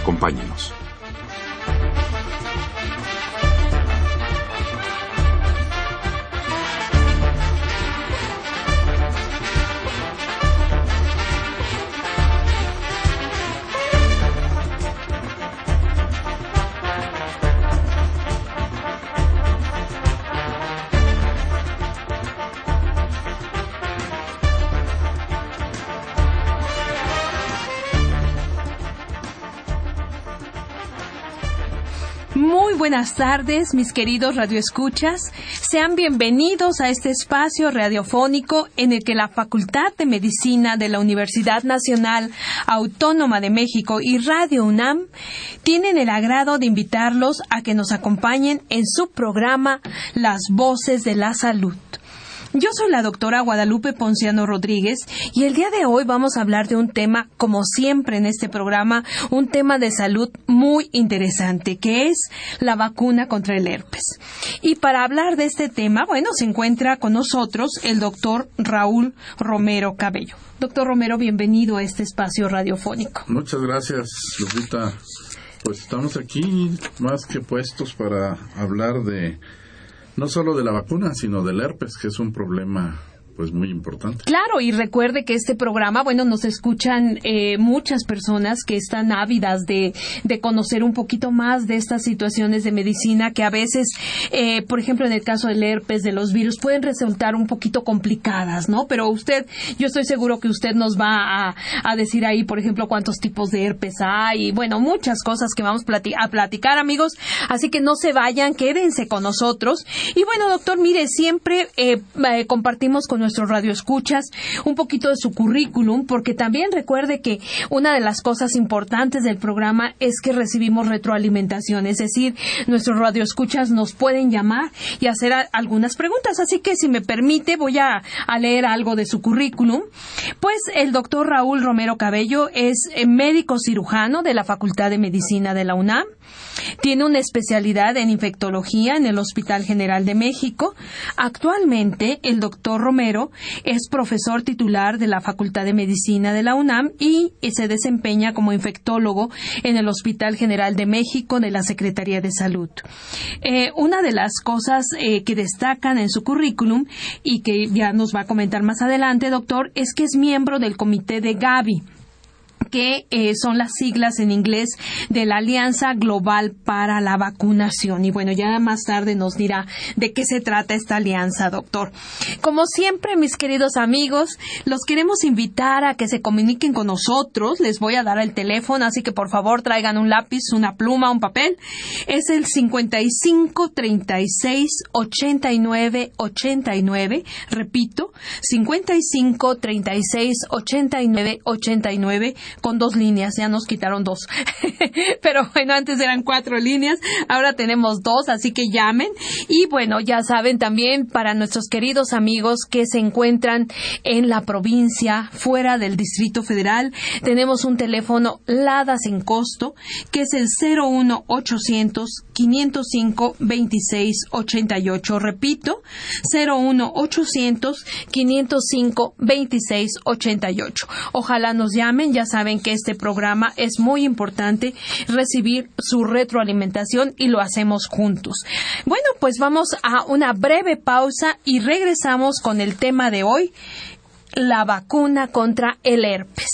Acompáñenos. Tardes, mis queridos radioescuchas. Sean bienvenidos a este espacio radiofónico en el que la Facultad de Medicina de la Universidad Nacional Autónoma de México y Radio UNAM tienen el agrado de invitarlos a que nos acompañen en su programa Las Voces de la Salud. Yo soy la doctora Guadalupe Ponciano Rodríguez y el día de hoy vamos a hablar de un tema, como siempre en este programa, un tema de salud muy interesante, que es la vacuna contra el herpes. Y para hablar de este tema, bueno, se encuentra con nosotros el doctor Raúl Romero Cabello. Doctor Romero, bienvenido a este espacio radiofónico. Muchas gracias, Lupita. Pues estamos aquí más que puestos para hablar de no solo de la vacuna, sino del herpes, que es un problema pues muy importante. Claro, y recuerde que este programa, bueno, nos escuchan eh, muchas personas que están ávidas de, de, conocer un poquito más de estas situaciones de medicina que a veces, eh, por ejemplo, en el caso del herpes, de los virus, pueden resultar un poquito complicadas, ¿no? Pero usted, yo estoy seguro que usted nos va a, a decir ahí, por ejemplo, cuántos tipos de herpes hay y, bueno, muchas cosas que vamos a platicar, amigos. Así que no se vayan, quédense con nosotros. Y bueno, doctor, mire, siempre eh, compartimos con radioescuchas un poquito de su currículum, porque también recuerde que una de las cosas importantes del programa es que recibimos retroalimentación, es decir, nuestros radioescuchas nos pueden llamar y hacer algunas preguntas. Así que si me permite, voy a, a, leer algo de su currículum. Pues el doctor Raúl Romero Cabello es médico cirujano de la Facultad de Medicina de la UNAM. Tiene una especialidad en infectología en el Hospital General de México. Actualmente, el doctor Romero es profesor titular de la Facultad de Medicina de la UNAM y se desempeña como infectólogo en el Hospital General de México de la Secretaría de Salud. Eh, una de las cosas eh, que destacan en su currículum y que ya nos va a comentar más adelante, doctor, es que es miembro del comité de Gavi que eh, son las siglas en inglés de la Alianza Global para la Vacunación. Y bueno, ya más tarde nos dirá de qué se trata esta alianza, doctor. Como siempre, mis queridos amigos, los queremos invitar a que se comuniquen con nosotros. Les voy a dar el teléfono, así que por favor traigan un lápiz, una pluma, un papel. Es el 55 36 89 89. Repito, 55 36 89 89 con dos líneas, ya nos quitaron dos. Pero bueno, antes eran cuatro líneas, ahora tenemos dos, así que llamen. Y bueno, ya saben también para nuestros queridos amigos que se encuentran en la provincia, fuera del Distrito Federal, tenemos un teléfono LADA sin costo, que es el 01800 505 2688. Repito, 01800 505 2688. Ojalá nos llamen, ya saben que este programa es muy importante recibir su retroalimentación y lo hacemos juntos. Bueno, pues vamos a una breve pausa y regresamos con el tema de hoy, la vacuna contra el herpes.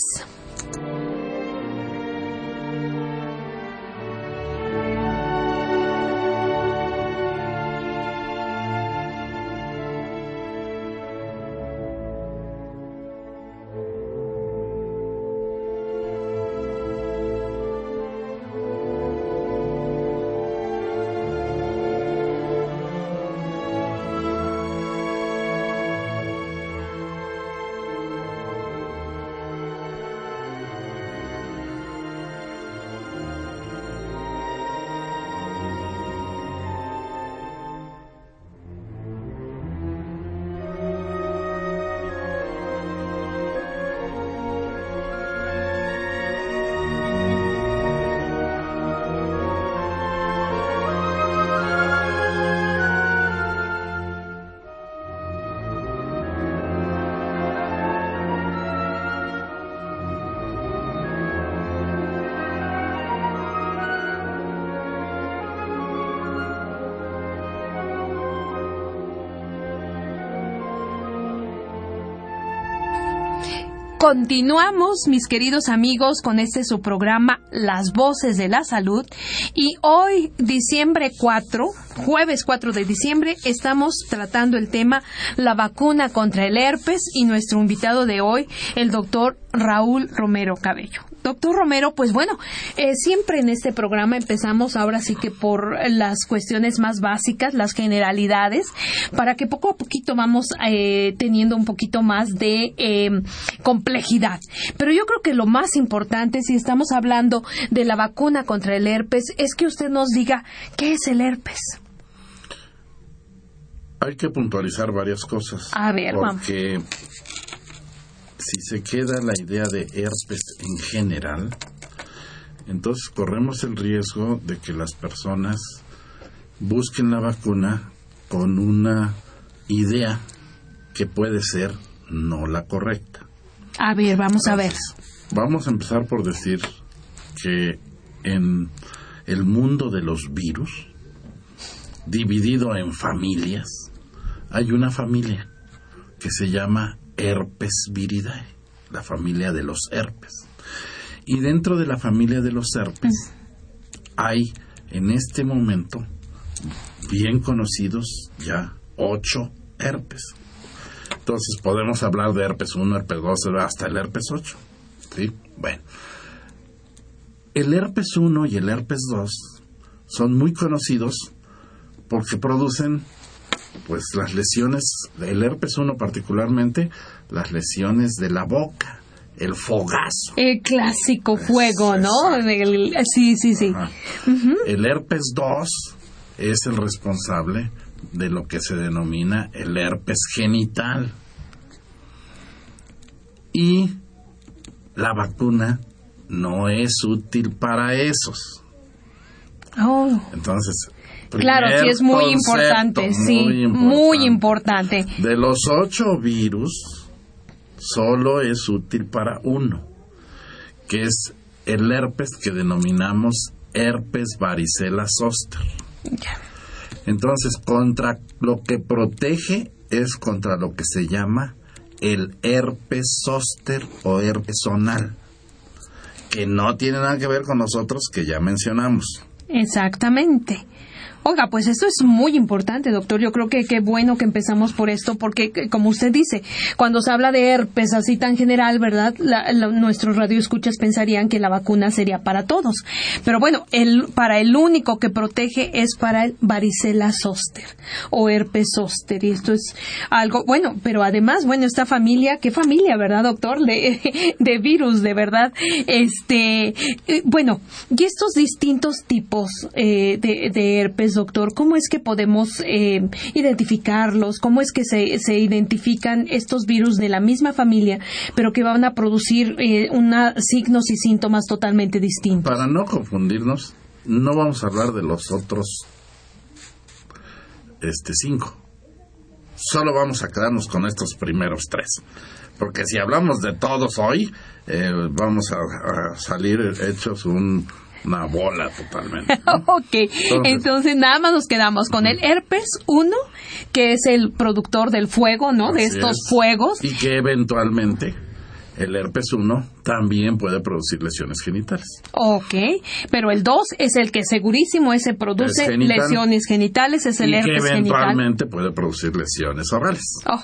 Continuamos, mis queridos amigos, con este su programa Las Voces de la Salud. Y hoy, diciembre 4, jueves 4 de diciembre, estamos tratando el tema la vacuna contra el herpes y nuestro invitado de hoy, el doctor Raúl Romero Cabello. Doctor Romero, pues bueno, eh, siempre en este programa empezamos ahora sí que por las cuestiones más básicas, las generalidades, para que poco a poquito vamos eh, teniendo un poquito más de eh, complejidad. Pero yo creo que lo más importante, si estamos hablando de la vacuna contra el herpes, es que usted nos diga qué es el herpes. Hay que puntualizar varias cosas. A ver, vamos. Si se queda la idea de herpes en general, entonces corremos el riesgo de que las personas busquen la vacuna con una idea que puede ser no la correcta. A ver, vamos a ver. Vamos a empezar por decir que en el mundo de los virus, dividido en familias, hay una familia que se llama herpes viridae, la familia de los herpes. Y dentro de la familia de los herpes hay en este momento bien conocidos ya ocho herpes. Entonces podemos hablar de herpes 1, herpes 2, hasta el herpes 8. ¿sí? Bueno, el herpes 1 y el herpes 2 son muy conocidos porque producen pues las lesiones, el herpes 1 particularmente, las lesiones de la boca, el fogazo. El clásico fuego, ¿no? El- sí, sí, sí. El herpes 2 es el responsable de lo que se denomina el herpes genital. Y la vacuna no es útil para esos. Oh. Entonces, Claro, sí es muy concepto, importante, sí, muy importante. De los ocho virus, solo es útil para uno, que es el herpes que denominamos herpes varicela zoster. Entonces, contra lo que protege es contra lo que se llama el herpes zóster o herpes zonal, que no tiene nada que ver con los otros que ya mencionamos. Exactamente. Oiga, pues esto es muy importante, doctor. Yo creo que qué bueno que empezamos por esto, porque que- como usted dice, cuando se habla de herpes así tan general, ¿verdad? La- la- nuestros radioescuchas pensarían que la vacuna sería para todos. Pero bueno, el, para el único que protege es para el varicela zoster o herpes zoster. Y esto es algo, bueno, pero además, bueno, esta familia, qué familia, ¿verdad, doctor? De, de virus, de verdad. Este, eh, bueno, y estos distintos tipos eh, de herpes, doctor, ¿cómo es que podemos eh, identificarlos? ¿Cómo es que se, se identifican estos virus de la misma familia, pero que van a producir eh, una, signos y síntomas totalmente distintos? Para no confundirnos, no vamos a hablar de los otros este cinco. Solo vamos a quedarnos con estos primeros tres. Porque si hablamos de todos hoy, eh, vamos a, a salir hechos un- una bola totalmente. ¿no? Ok, entonces nada más nos quedamos con el herpes 1, que es el productor del fuego, ¿no? de estos es. fuegos. Y que eventualmente el herpes 1 también puede producir lesiones genitales. Ok, pero el 2 es el que segurísimo ese produce genital. lesiones genitales, es el y que genital. eventualmente puede producir lesiones orales. Oh,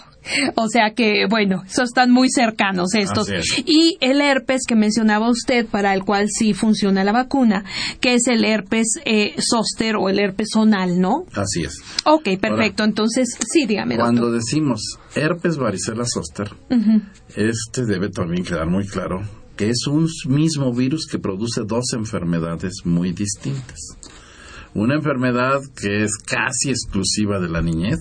o sea que, bueno, esos están muy cercanos estos. Es. Y el herpes que mencionaba usted, para el cual sí funciona la vacuna, que es el herpes eh, zóster o el herpes zonal, ¿no? Así es. Ok, perfecto. Entonces, sí, dígame, Cuando doctor. decimos herpes varicela zoster, este debe también quedar muy claro que es un mismo virus que produce dos enfermedades muy distintas. Una enfermedad que es casi exclusiva de la niñez,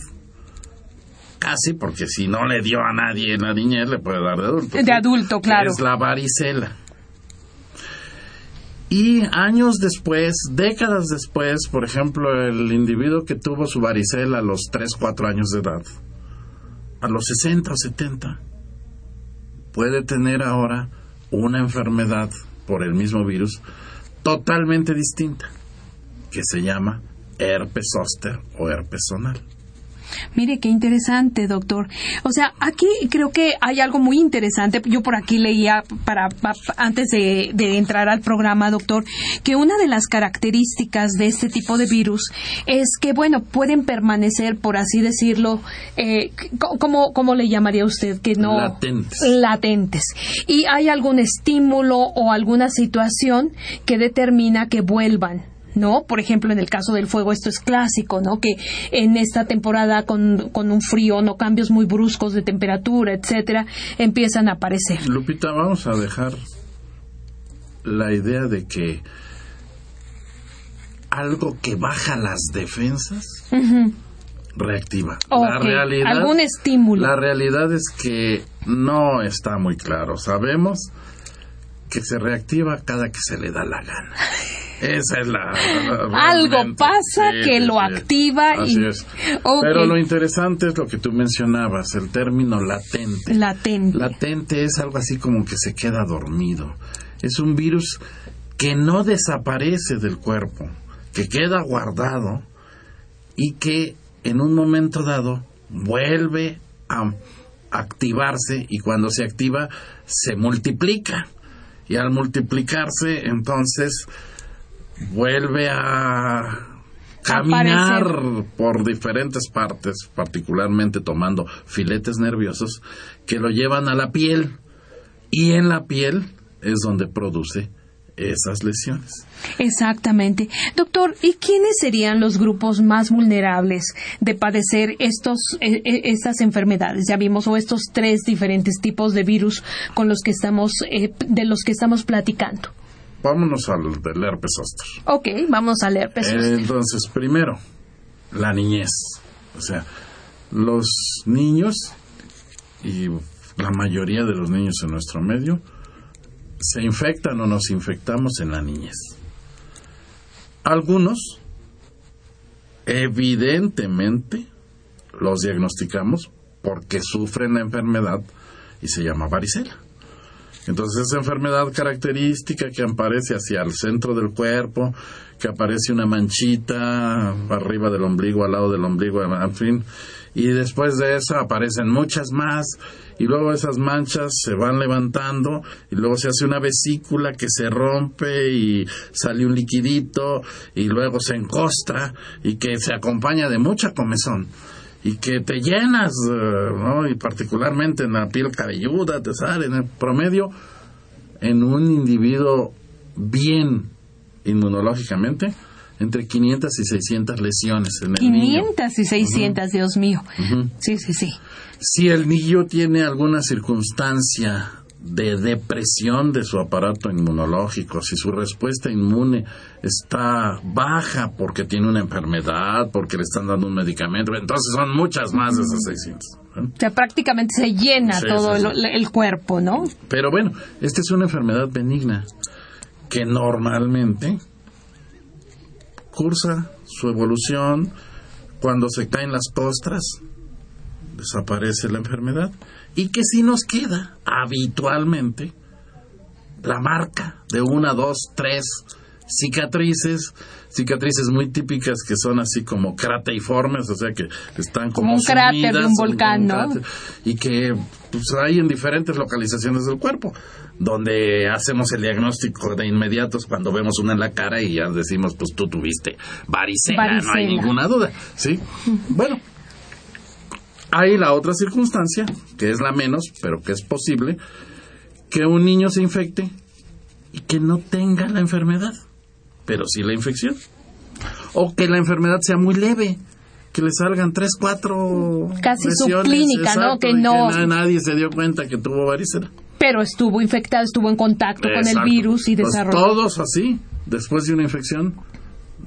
casi porque si no le dio a nadie en la niñez le puede dar de adulto. De adulto, claro. Es la varicela. Y años después, décadas después, por ejemplo, el individuo que tuvo su varicela a los 3, 4 años de edad, a los 60 o 70, puede tener ahora una enfermedad por el mismo virus totalmente distinta, que se llama herpes zóster o herpes zonal. Mire, qué interesante, doctor. O sea, aquí creo que hay algo muy interesante. Yo por aquí leía, para, pa- antes de, de entrar al programa, doctor, que una de las características de este tipo de virus es que, bueno, pueden permanecer, por así decirlo, eh, co- ¿cómo, ¿cómo le llamaría usted? Que no. Latentes. Latentes. Y hay algún estímulo o alguna situación que determina que vuelvan. ¿No? Por ejemplo, en el caso del fuego, esto es clásico, ¿no? Que en esta temporada con, con un frío, no cambios muy bruscos de temperatura, etcétera, empiezan a aparecer. Lupita, vamos a dejar la idea de que algo que baja las defensas reactiva. La realidad, algún estímulo. La realidad es que no está muy claro. Sabemos que se reactiva cada que se le da la gana. Esa es la. Algo pasa que lo activa y- Así es. Pero lo interesante es lo que tú mencionabas, el término latente. Latente. Latente es algo así como que se queda dormido. Es un virus que no desaparece del cuerpo, que queda guardado y que en un momento dado vuelve a activarse y cuando se activa se multiplica. Y al multiplicarse entonces vuelve a caminar por diferentes partes, particularmente tomando filetes nerviosos que lo llevan a la piel. Y en la piel es donde produce esas lesiones. Exactamente. Doctor, ¿y quiénes serían los grupos más vulnerables de padecer estos, eh, eh, estas enfermedades? Ya vimos, o estos tres diferentes tipos de virus con los que estamos, eh, de los que estamos platicando. Vámonos al del herpes zóster. Ok, vamos a leer pesos. Eh, Entonces, primero, la niñez. O sea, los niños y la mayoría de los niños en nuestro medio se infectan o nos infectamos en la niñez. Algunos, evidentemente, los diagnosticamos porque sufren la enfermedad y se llama varicela. Entonces esa enfermedad característica que aparece hacia el centro del cuerpo, que aparece una manchita arriba del ombligo, al lado del ombligo, en fin, y después de eso aparecen muchas más, y luego esas manchas se van levantando, y luego se hace una vesícula que se rompe y sale un liquidito, y luego se encosta, y que se acompaña de mucha comezón y que te llenas, eh, ¿no? Y particularmente en la piel cabelluda, te sale en el promedio, en un individuo bien inmunológicamente, entre 500 y 600 lesiones en el niño. 500 y 600, Dios mío. Sí, sí, sí. Si el niño tiene alguna circunstancia de depresión de su aparato inmunológico, si su respuesta inmune está baja porque tiene una enfermedad, porque le están dando un medicamento, entonces son muchas más de esas 600. ¿eh? O sea, prácticamente se llena Sí, todo sí, sí. El, el cuerpo, ¿no? Pero bueno, esta es una enfermedad benigna que normalmente cursa su evolución cuando se caen las costras, desaparece la enfermedad. Y que si nos queda habitualmente la marca de una, dos, tres cicatrices, cicatrices muy típicas que son así como crateiformes, o sea que están como, Como un cráter de un volcán, ¿no? cráter, y que pues, hay en diferentes localizaciones del cuerpo, donde hacemos el diagnóstico de inmediatos cuando vemos una en la cara y ya decimos, pues tú tuviste varicela, no hay Varicela. ninguna duda, ¿sí? Bueno, hay la otra circunstancia, que es la menos, pero que es posible, que un niño se infecte y que no tenga la enfermedad, pero sí la infección. O que la enfermedad sea muy leve, que le salgan tres, cuatro Casi subclínica, ¿no? Que no- na- nadie se dio cuenta que tuvo varicela. Pero estuvo infectado, estuvo en contacto con el virus y Pues desarrolló. todos así, después de una infección,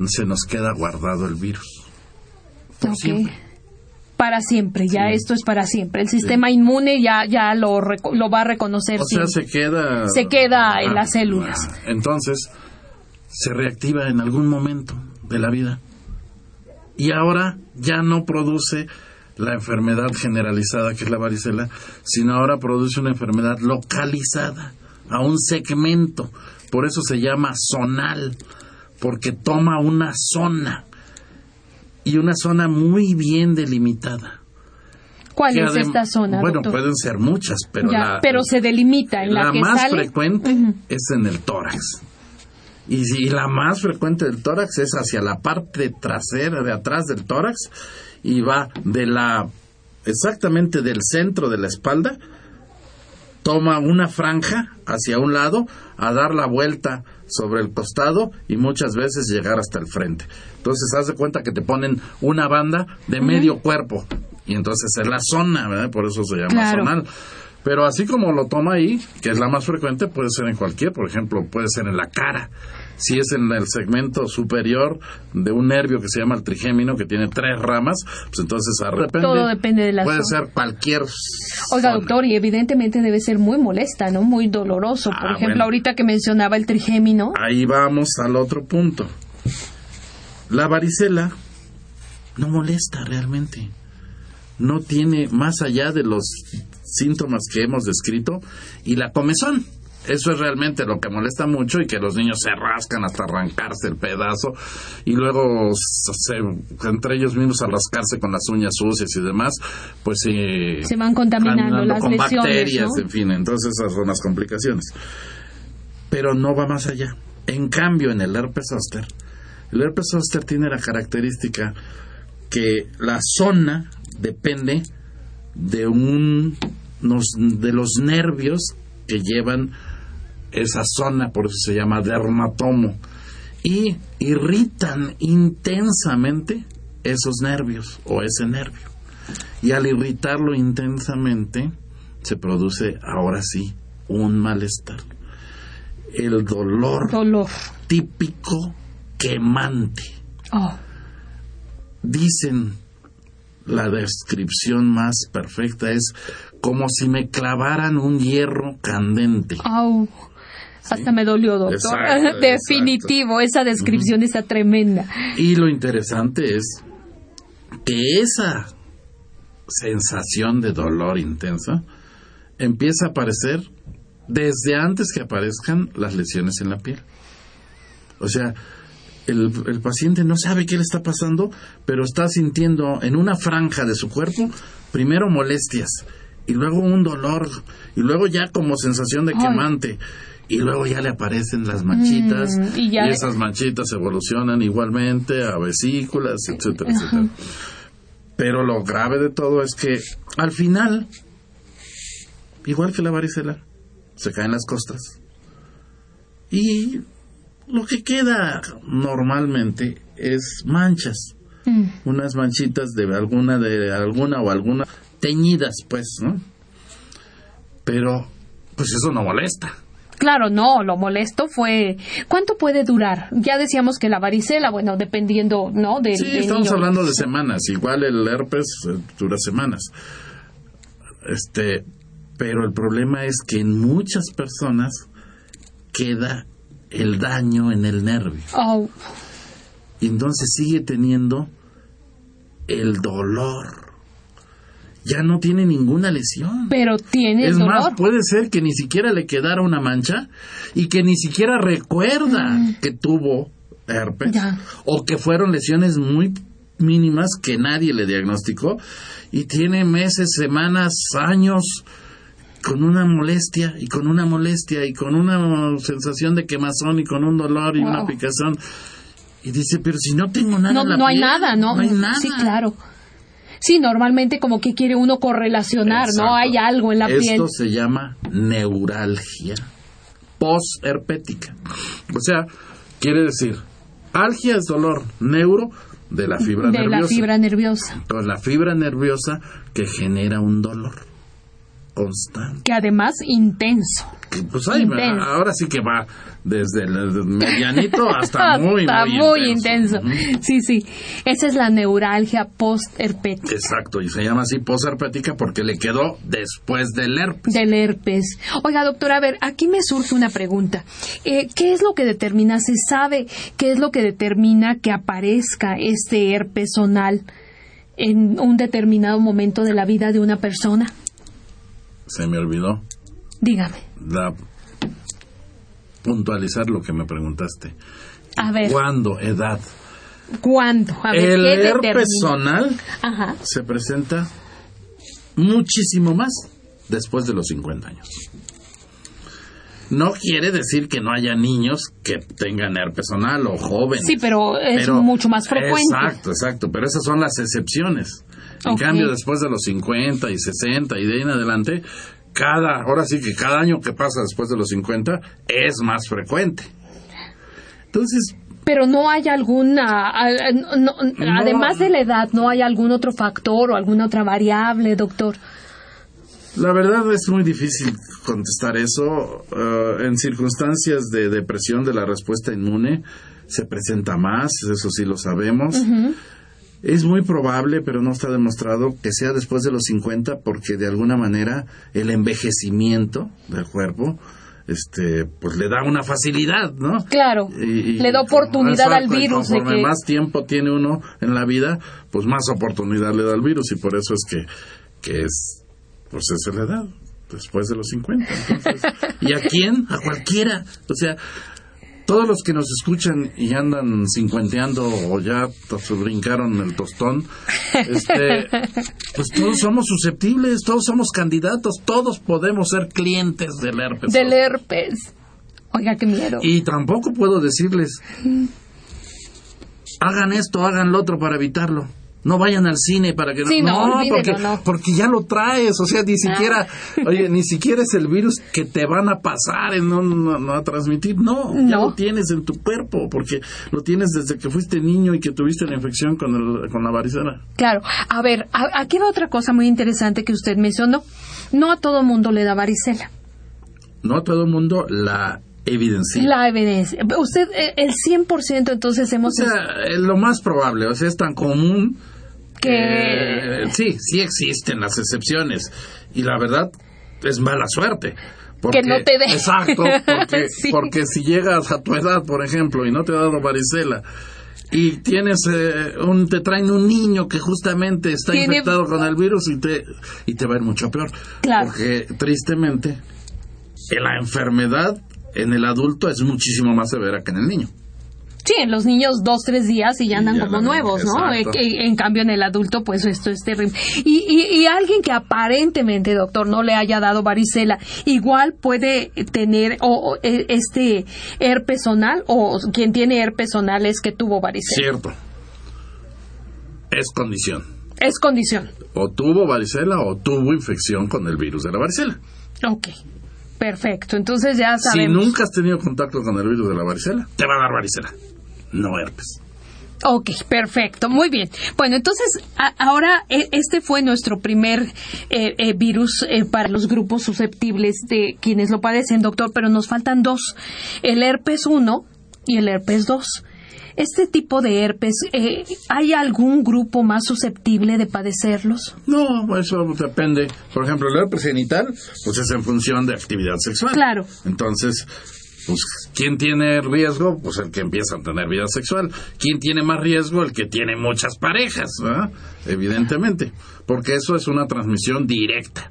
se nos queda guardado el virus. Por siempre. Para siempre, ya esto es para siempre. El sistema inmune ya, ya lo, lo va a reconocer O sea, se queda... Se queda en las células. ah, Entonces, se reactiva en algún momento de la vida. Y ahora ya no produce la enfermedad generalizada que es la varicela, sino ahora produce una enfermedad localizada a un segmento. Por eso se llama zonal, porque toma una zona. y una zona muy bien delimitada. ¿Cuál es esta zona, Bueno, doctor? pueden ser muchas, pero Ya, la, pero se delimita en la, la que más sale. frecuente es en el tórax. Y, si- y la más frecuente del tórax es hacia la parte trasera, de atrás del tórax, y va de la, exactamente del centro de la espalda, toma una franja hacia un lado, a dar la vuelta sobre el costado y muchas veces llegar hasta el frente. Entonces, haz de cuenta que te ponen una banda de medio cuerpo. Y entonces es la zona, ¿verdad? Por eso se llama Claro. zonal. Pero así como lo toma ahí, que es la más frecuente, puede ser en cualquier, por ejemplo, puede ser en la cara. Si es en el segmento superior de un nervio que se llama el trigémino, que tiene tres ramas, pues entonces a repente Todo depende de la puede zona. ser cualquier Oiga, zona. doctor, y evidentemente debe ser muy molesta, ¿no? Muy doloroso. Por Ah, ejemplo, bueno. ahorita que mencionaba el trigémino. Ahí vamos al otro punto. La varicela no molesta realmente. No tiene más allá de los síntomas que hemos descrito y la comezón. Eso es realmente lo que molesta mucho y que los niños se rascan hasta arrancarse el pedazo y luego se- entre ellos mismos al rascarse con las uñas sucias y demás, pues eh, Se van contaminando las con lesiones, bacterias, ¿no? en fin, entonces esas son las complicaciones. Pero no va más allá. En cambio, en el herpes zóster, el herpes zóster tiene la característica que la zona depende de un nos- de los nervios que llevan esa zona, por eso se llama dermatomo, y irritan intensamente esos nervios o ese nervio. Y al irritarlo intensamente, se produce ahora sí un malestar. El dolor Dolor. típico quemante. Oh, Dicen, la descripción más perfecta es como si me clavaran un hierro candente. au. Hasta me dolió, doctor. Exacto, Definitivo, esa descripción está tremenda. Y lo interesante es que esa sensación de dolor intensa empieza a aparecer desde antes que aparezcan las lesiones en la piel. O sea, el, el paciente no sabe qué le está pasando, pero está sintiendo en una franja de su cuerpo primero molestias y luego un dolor y luego ya como sensación de Ay. quemante y luego ya le aparecen las manchitas Mm, y ya- esas manchitas evolucionan igualmente a vesículas, etcétera, etcétera. Pero lo grave de todo es que al final, igual que la varicela, se caen las costas. Y lo que queda normalmente es manchas, Mm. unas manchitas de alguna de alguna o alguna teñidas, pues, ¿no? Pero pues eso no molesta. Claro, no, lo molesto fue ¿cuánto puede durar? Ya decíamos que la varicela, bueno, dependiendo, ¿no? Del, Sí, del estamos niño. hablando de semanas. Igual el herpes eh, dura semanas. Este, pero el problema es que en muchas personas queda el daño en el nervio. Au. Y entonces sigue teniendo el dolor. Ya no tiene ninguna lesión. pero tiene Es dolor. más, puede ser que ni siquiera le quedara una mancha y que ni siquiera recuerda que tuvo herpes Mm. Ya. o que fueron lesiones muy mínimas que nadie le diagnosticó y tiene meses, semanas, años con una molestia y con una molestia y con una sensación de quemazón y con un dolor y una Wow. picazón y dice, pero si no tengo nada no, en la no hay piel, nada, ¿no? No hay nada. Sí, claro. Sí, normalmente como que quiere uno correlacionar, Exacto. ¿no? Hay algo en la Esto piel. se llama neuralgia posherpética. O sea, quiere decir, algia es dolor, neuro de la fibra de nerviosa. la fibra nerviosa, la fibra nerviosa que genera un dolor constante. que además intenso. Pues ahí va, Intenso. ahora sí que va desde el medianito hasta muy, Está muy, muy intenso. intenso. Sí, sí. Esa es la neuralgia post-herpética Exacto, y se llama así posherpética porque le quedó después del herpes. del herpes. Oiga, doctora, a ver, aquí me surge una pregunta. Eh, ¿Qué es lo que determina, se sabe qué es lo que determina que aparezca este herpes zonal en un determinado momento de la vida de una persona? Se me olvidó. Dígame. La puntualizar lo que me preguntaste. A ver. ¿Cuándo? Edad. ¿Cuándo? A ver, el ¿qué herpes zonal se presenta muchísimo más después de los 50 años. No quiere decir que no haya niños que tengan herpes zonal o jóvenes. Sí, pero es Pero- mucho más frecuente. Exacto, exacto, pero esas son las excepciones. En cambio, después de los 50 y 60 y de ahí en adelante, cada, ahora sí que cada año que pasa después de los 50 es más frecuente. Entonces, Pero no hay alguna, no- no- además de la edad, no hay algún otro factor o alguna otra variable, doctor. la verdad es muy difícil contestar eso. Eh, en circunstancias de depresión de la respuesta inmune se presenta más, eso sí lo sabemos. Es muy probable, pero no está demostrado que sea después de los 50 porque de alguna manera el envejecimiento del cuerpo este pues le da una facilidad, ¿no? Claro, Y- y- le da oportunidad al virus de conforme que... más tiempo tiene uno en la vida, pues más oportunidad le da al virus y por eso es que, que es pues es la edad después de los 50. Entonces, ¿y a quién? A cualquiera. O sea, todos los que nos escuchan y andan cincuenteando o ya to- brincaron el tostón, este, pues todos somos susceptibles, todos somos candidatos, todos podemos ser clientes del herpes. Del herpes. Oiga, qué miedo. Y tampoco puedo decirles, hagan esto, hagan lo otro para evitarlo. No vayan al cine para que Sí, no, olvídelo, porque, no. porque ya lo traes, o sea, ni siquiera, oye, ni siquiera es el virus que te van a pasar, en un- no, no a transmitir, no, ya No. lo tienes en tu cuerpo, porque lo tienes desde que fuiste niño y que tuviste la infección con, el, con la varicela. Claro. A ver, a- aquí va otra cosa muy interesante que usted mencionó. No a todo mundo le da varicela. No a todo mundo la evidencia. La evidencia. Usted, eh, el 100% entonces O hemos... sea, eh, lo más probable, o sea, es tan común que... Eh, sí, sí existen las excepciones. Y la verdad es mala suerte. Porque, Que no te dé. Exacto, porque, Sí. porque si llegas a tu edad, por ejemplo, y no te ha dado varicela, y tienes eh, un, te traen un niño que justamente está Tiene- infectado con el virus y te, y te va a ir mucho peor. Claro. Porque tristemente, la enfermedad en el adulto es muchísimo más severa que en el niño. Sí, en los niños dos, tres días y ya andan ya como andan, nuevos, ¿no? exacto. Eh, en cambio, en el adulto, pues esto es terrible. Y, y, y alguien que aparentemente, doctor, no le haya dado varicela, igual puede tener o, o, eh, este herpes zonal o quien tiene herpes zonal es que tuvo varicela. Cierto. Es condición. Es condición. o tuvo varicela o tuvo infección con el virus de la varicela. Ok. Perfecto. Entonces ya Si sabemos. nunca has tenido contacto con el virus de la varicela, te va a dar varicela, no herpes. Ok, perfecto, muy bien. Bueno, entonces a- ahora e- este fue nuestro primer eh, eh, virus eh, para los grupos susceptibles de quienes lo padecen, doctor, pero nos faltan dos, el herpes 1 y el herpes 2. Este tipo de herpes, eh, ¿hay algún grupo más susceptible de padecerlos? No, eso depende. Por ejemplo, el herpes genital, pues es en función de actividad sexual. Claro. Entonces, pues, ¿quién tiene riesgo? Pues el que empieza a tener vida sexual. ¿Quién tiene más riesgo? El que tiene muchas parejas. Evidentemente. Porque eso es una transmisión directa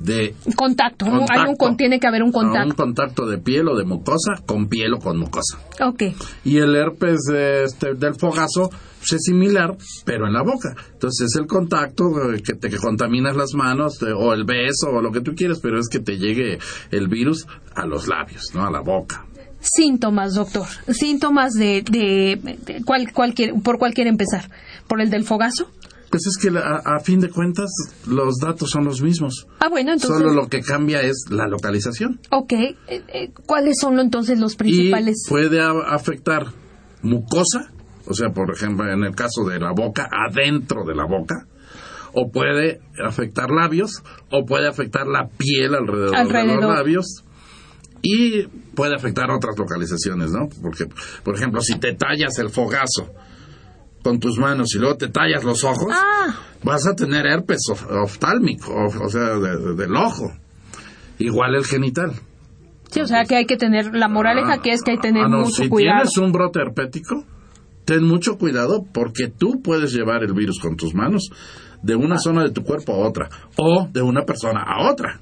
de Contacto, un- hay un, tiene que haber un Un contacto. contacto de piel o de mucosa con piel o con mucosa. Ok, Y el herpes este, del fogazo pues, es similar, pero en la boca. Entonces es el contacto eh, que te que contaminas las manos eh, o el beso o lo que tú quieras, pero es que te llegue el virus a los labios, no a la boca. síntomas, doctor, síntomas de, de, de cual- cualquier, por cuál quiere empezar, por el del fogazo. Pues es que la- a, fin de cuentas los datos son los mismos. Ah, bueno, entonces. Solo lo que cambia es la localización. Ok, eh, eh, ¿cuáles son entonces los principales? Y puede afectar mucosa, o sea, por ejemplo, en el caso de la boca, adentro de la boca, o puede afectar labios, o puede afectar la piel alrededor, de los labios, y puede afectar otras localizaciones, ¿no? Porque, por ejemplo, si te tallas el fogazo con tus manos y luego te tallas los ojos, Ah, vas a tener herpes of- oftálmico, o, o sea, de- de- del ojo. Igual el genital. sí, o sea que hay que tener, la moraleja que es que hay que tener Ah, no, mucho si cuidado. tienes un brote herpético, ten mucho cuidado porque tú puedes llevar el virus con tus manos de una zona de tu cuerpo a otra o de una persona a otra.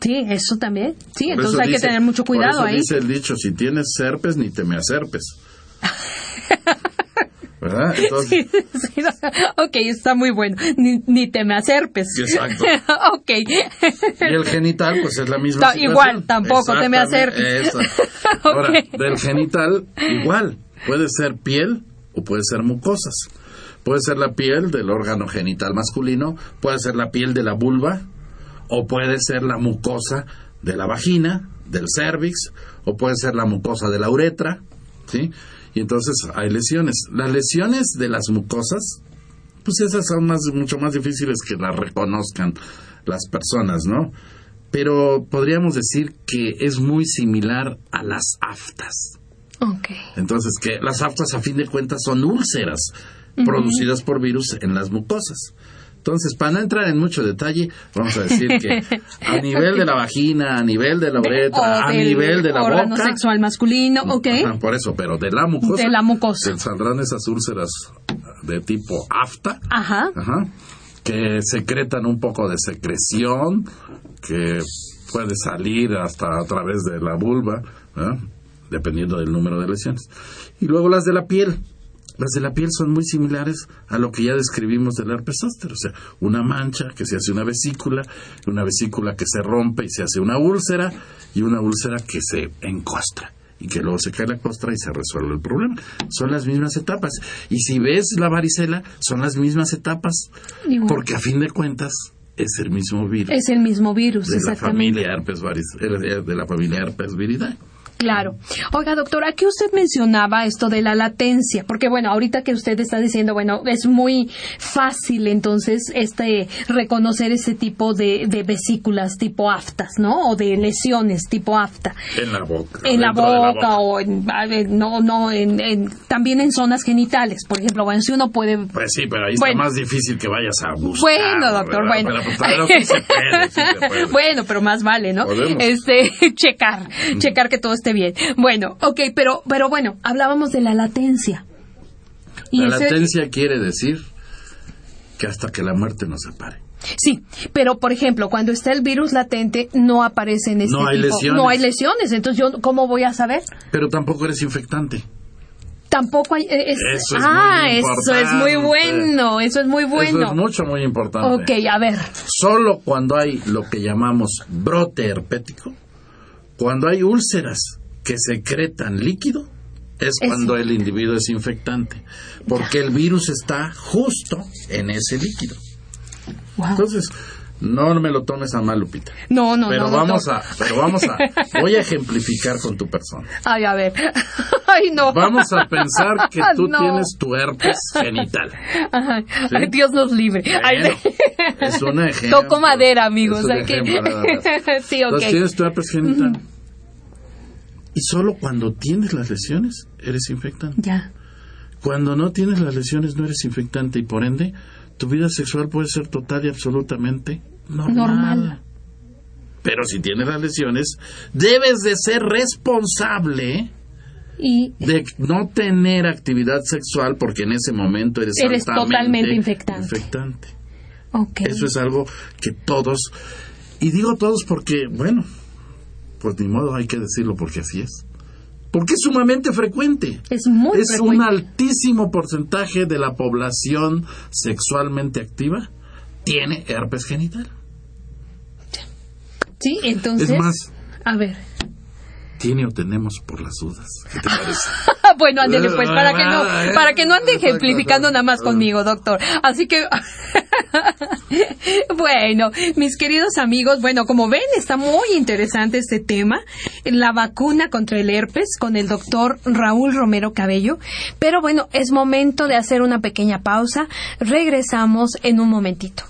Sí, eso también. Sí, Por entonces hay dice- que tener mucho por cuidado eso ahí. dice el dicho, si tienes herpes ni te me acerpes. ¿verdad? Entonces, Sí, sí, no. ok, está muy bueno. Ni, ni te me acerpes. Exacto. ok. y el genital, pues es la misma Ta- situación. igual, tampoco te me eso. Ahora, Ok. del genital, igual. Puede ser piel o puede ser mucosas. Puede ser la piel del órgano genital masculino, puede ser la piel de la vulva, o puede ser la mucosa de la vagina, del cervix, o puede ser la mucosa de la uretra, ¿sí? Y entonces hay lesiones. Las lesiones de las mucosas, pues esas son más, mucho más difíciles que las reconozcan las personas, ¿no? Pero podríamos decir que es muy similar a las aftas. ok. Entonces, que las aftas a fin de cuentas son úlceras producidas por virus en las mucosas. Entonces, para no entrar en mucho detalle, vamos a decir que a nivel de la vagina, a nivel de la uretra, a nivel de la órgano boca, sexual masculino, ok. Ajá, por eso, pero de la mucosa, De la mucosa. saldrán esas úlceras de tipo afta, Ajá. Ajá. que secretan un poco de secreción, que puede salir hasta a través de la vulva, ¿verdad? dependiendo del número de lesiones. Y luego las de la piel. Las de la piel son muy similares a lo que ya describimos del herpes zóster, o sea, una mancha que se hace una vesícula, una vesícula que se rompe y se hace una úlcera, y una úlcera que se encostra y que luego se cae la costra y se resuelve el problema. Son las mismas etapas. Y si ves la varicela, son las mismas etapas, Igual. porque a fin de cuentas es el mismo virus Es el mismo virus, de la familia herpes varis- eh, de la familia herpes viridae. Claro. Oiga, doctora, aquí usted mencionaba esto de la latencia, porque bueno, ahorita que usted está diciendo, bueno, es muy fácil entonces este reconocer ese tipo de, de vesículas tipo aftas, ¿no? O de lesiones tipo afta. En la boca. En la boca, o en, no, no, en, en- también en zonas genitales, por ejemplo, bueno, si uno puede Pues sí, pero ahí Bueno. está más difícil que vayas a buscar. Bueno, doctor, ¿verdad? bueno. Pero, pues, claro que se puede, sí se puede. bueno, pero más vale, ¿no? Podemos. Este, checar, checar que todo esté bien. Bueno, ok, pero, pero bueno, hablábamos de la latencia. Y La ese- latencia quiere decir que hasta que la muerte nos separe. Sí, pero por ejemplo, cuando está el virus latente, no aparece en este No hay tipo. lesiones. No hay lesiones. Entonces, yo, ¿cómo voy a saber? Pero tampoco eres infectante. Tampoco hay. eh, es- Eso es ah, muy eso es muy importante. bueno. Eso es muy bueno. Eso es mucho, muy importante. Ok, a ver. Solo cuando hay lo que llamamos brote herpético, cuando hay úlceras que secretan líquido, es cuando el individuo es infectante, porque el virus está justo en ese líquido. Wow. Entonces, no me lo tomes a mal, Lupita. No, no, pero no. vamos doctor. a, pero vamos a, voy a ejemplificar con tu persona. Ay, a ver. Ay, no. Vamos a pensar que tú No. tienes tu herpes genital. Ay, ay, Dios nos libre. Ay, Bueno, es un ejemplo. Toco madera, amigos. Es un ejemplo, sí, ok. Entonces tienes tu herpes genital. Y solo cuando tienes las lesiones eres infectante. Ya. Cuando no tienes las lesiones no eres infectante y por ende tu vida sexual puede ser total y absolutamente normal. Normal. Pero si tienes las lesiones, debes de ser responsable Y de no tener actividad sexual porque en ese momento eres, Eres totalmente infectante. infectante. ok. Eso es algo que todos, y digo todos porque, bueno, pues ni modo hay que decirlo porque así es. Porque es sumamente frecuente. Es muy Es un altísimo porcentaje de la población sexualmente activa tiene herpes genital. Sí, entonces. Es más, A ver. tiene o tenemos por las dudas. ¿Qué te parece? bueno, ándele pues, para que no, para que no ande ejemplificando nada más conmigo, doctor. Así que, bueno, mis queridos amigos, bueno, como ven, está muy interesante este tema, la vacuna contra el herpes con el doctor Raúl Romero Cabello. Pero bueno, es momento de hacer una pequeña pausa. Regresamos en un momentito.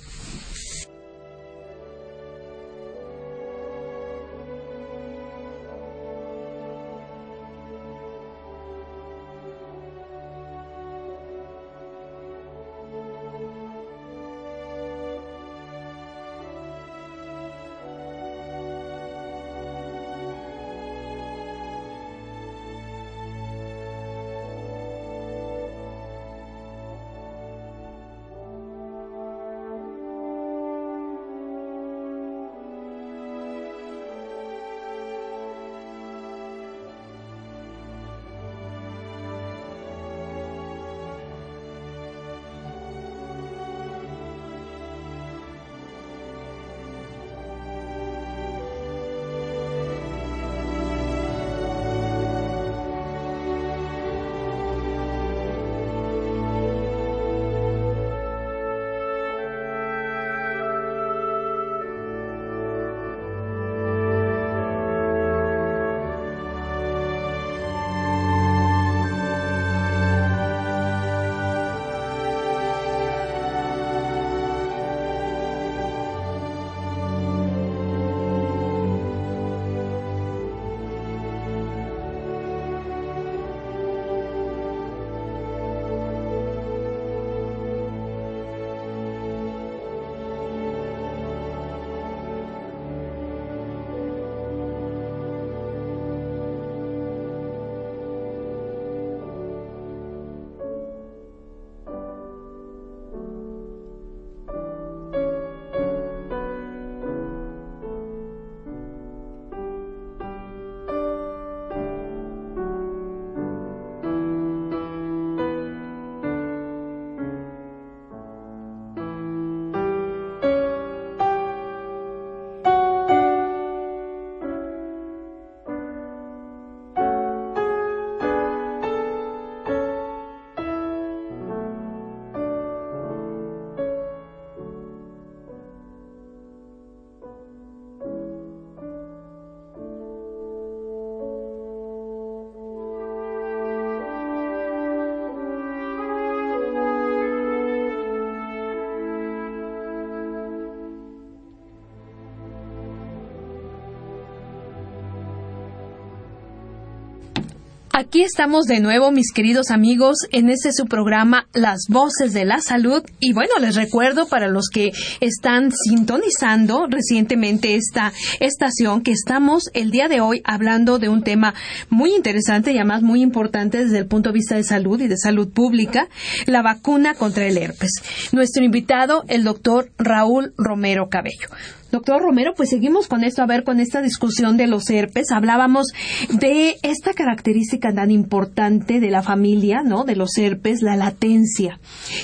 Aquí estamos de nuevo, mis queridos amigos, en este su programa Las Voces de la Salud. Y bueno, les recuerdo para los que están sintonizando recientemente esta estación que estamos el día de hoy hablando de un tema muy interesante y además muy importante desde el punto de vista de salud y de salud pública, la vacuna contra el herpes. Nuestro invitado, el doctor Raúl Romero Cabello. Doctor Romero, pues seguimos con esto, a ver, con esta discusión de los herpes. Hablábamos de esta característica tan importante de la familia, ¿no? De los herpes, la latencia.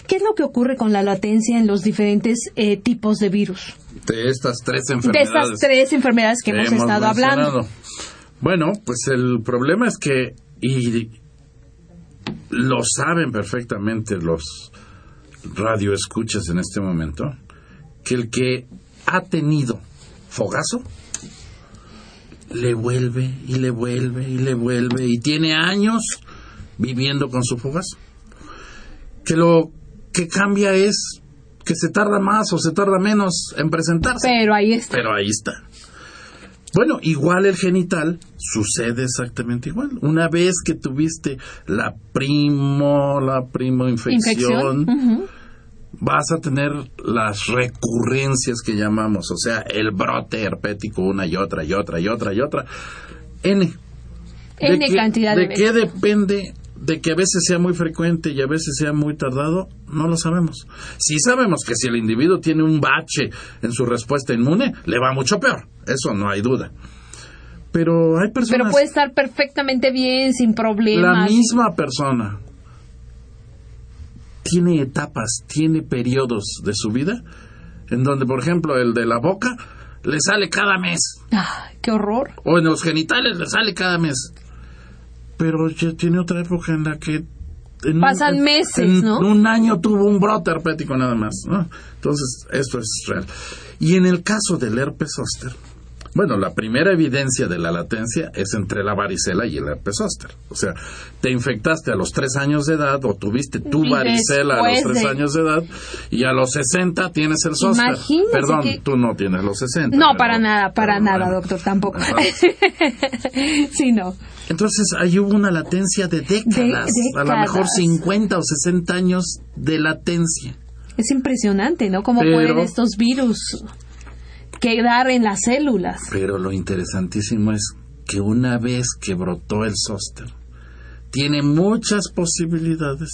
¿Qué es lo que ocurre con la latencia en los diferentes eh, tipos de virus? De estas tres De enfermedades. estas tres enfermedades que hemos, estado hablando. Bueno, pues el problema es que, y lo saben perfectamente los radioescuchas en este momento, que el que ha tenido fogazo le vuelve y le vuelve y le vuelve y tiene años viviendo con su fogazo. Que lo que cambia es que se tarda más o se tarda menos en presentarse. Pero ahí está. Pero ahí está. Bueno, igual el genital sucede exactamente igual. Una vez que tuviste la primo, la primo infección. Vas a tener las recurrencias que llamamos, o sea, el brote herpético una y otra y otra y otra y otra. N. N qué- cantidad de ¿De qué depende? De que a veces sea muy frecuente y a veces sea muy tardado, no lo sabemos. Sí sabemos que si el individuo tiene un bache en su respuesta inmune, le va mucho peor. Eso no hay duda. Pero hay personas... Pero puede estar perfectamente bien, sin La problemas. misma persona tiene etapas, tiene periodos de su vida en donde, por ejemplo, el de la boca le sale cada mes Ay, qué horror. o en los genitales le sale cada mes. Pero ya tiene otra época en la que en un- Pasan en- meses, en ¿no? un año tuvo un brote herpético nada más, ¿no? Entonces, esto es real. Y en el caso del herpes zóster, bueno, la primera evidencia de la latencia es entre la varicela y el herpes zóster. O sea, te infectaste a los tres años de edad o tuviste tu Y varicela a los tres de- años de edad y a los 60 tienes el zóster. Imagínese Perdón, que- tú no tienes los 60. No, pero- para nada, para nada, bueno. doctor, tampoco. Sí, no. Entonces ahí hubo una latencia de décadas, De a lo mejor décadas. 50 o 60 años de latencia. Es impresionante, ¿no? Cómo Pero- pueden estos virus quedar en las células. Pero lo interesantísimo es que una vez que brotó el zóster, tiene muchas posibilidades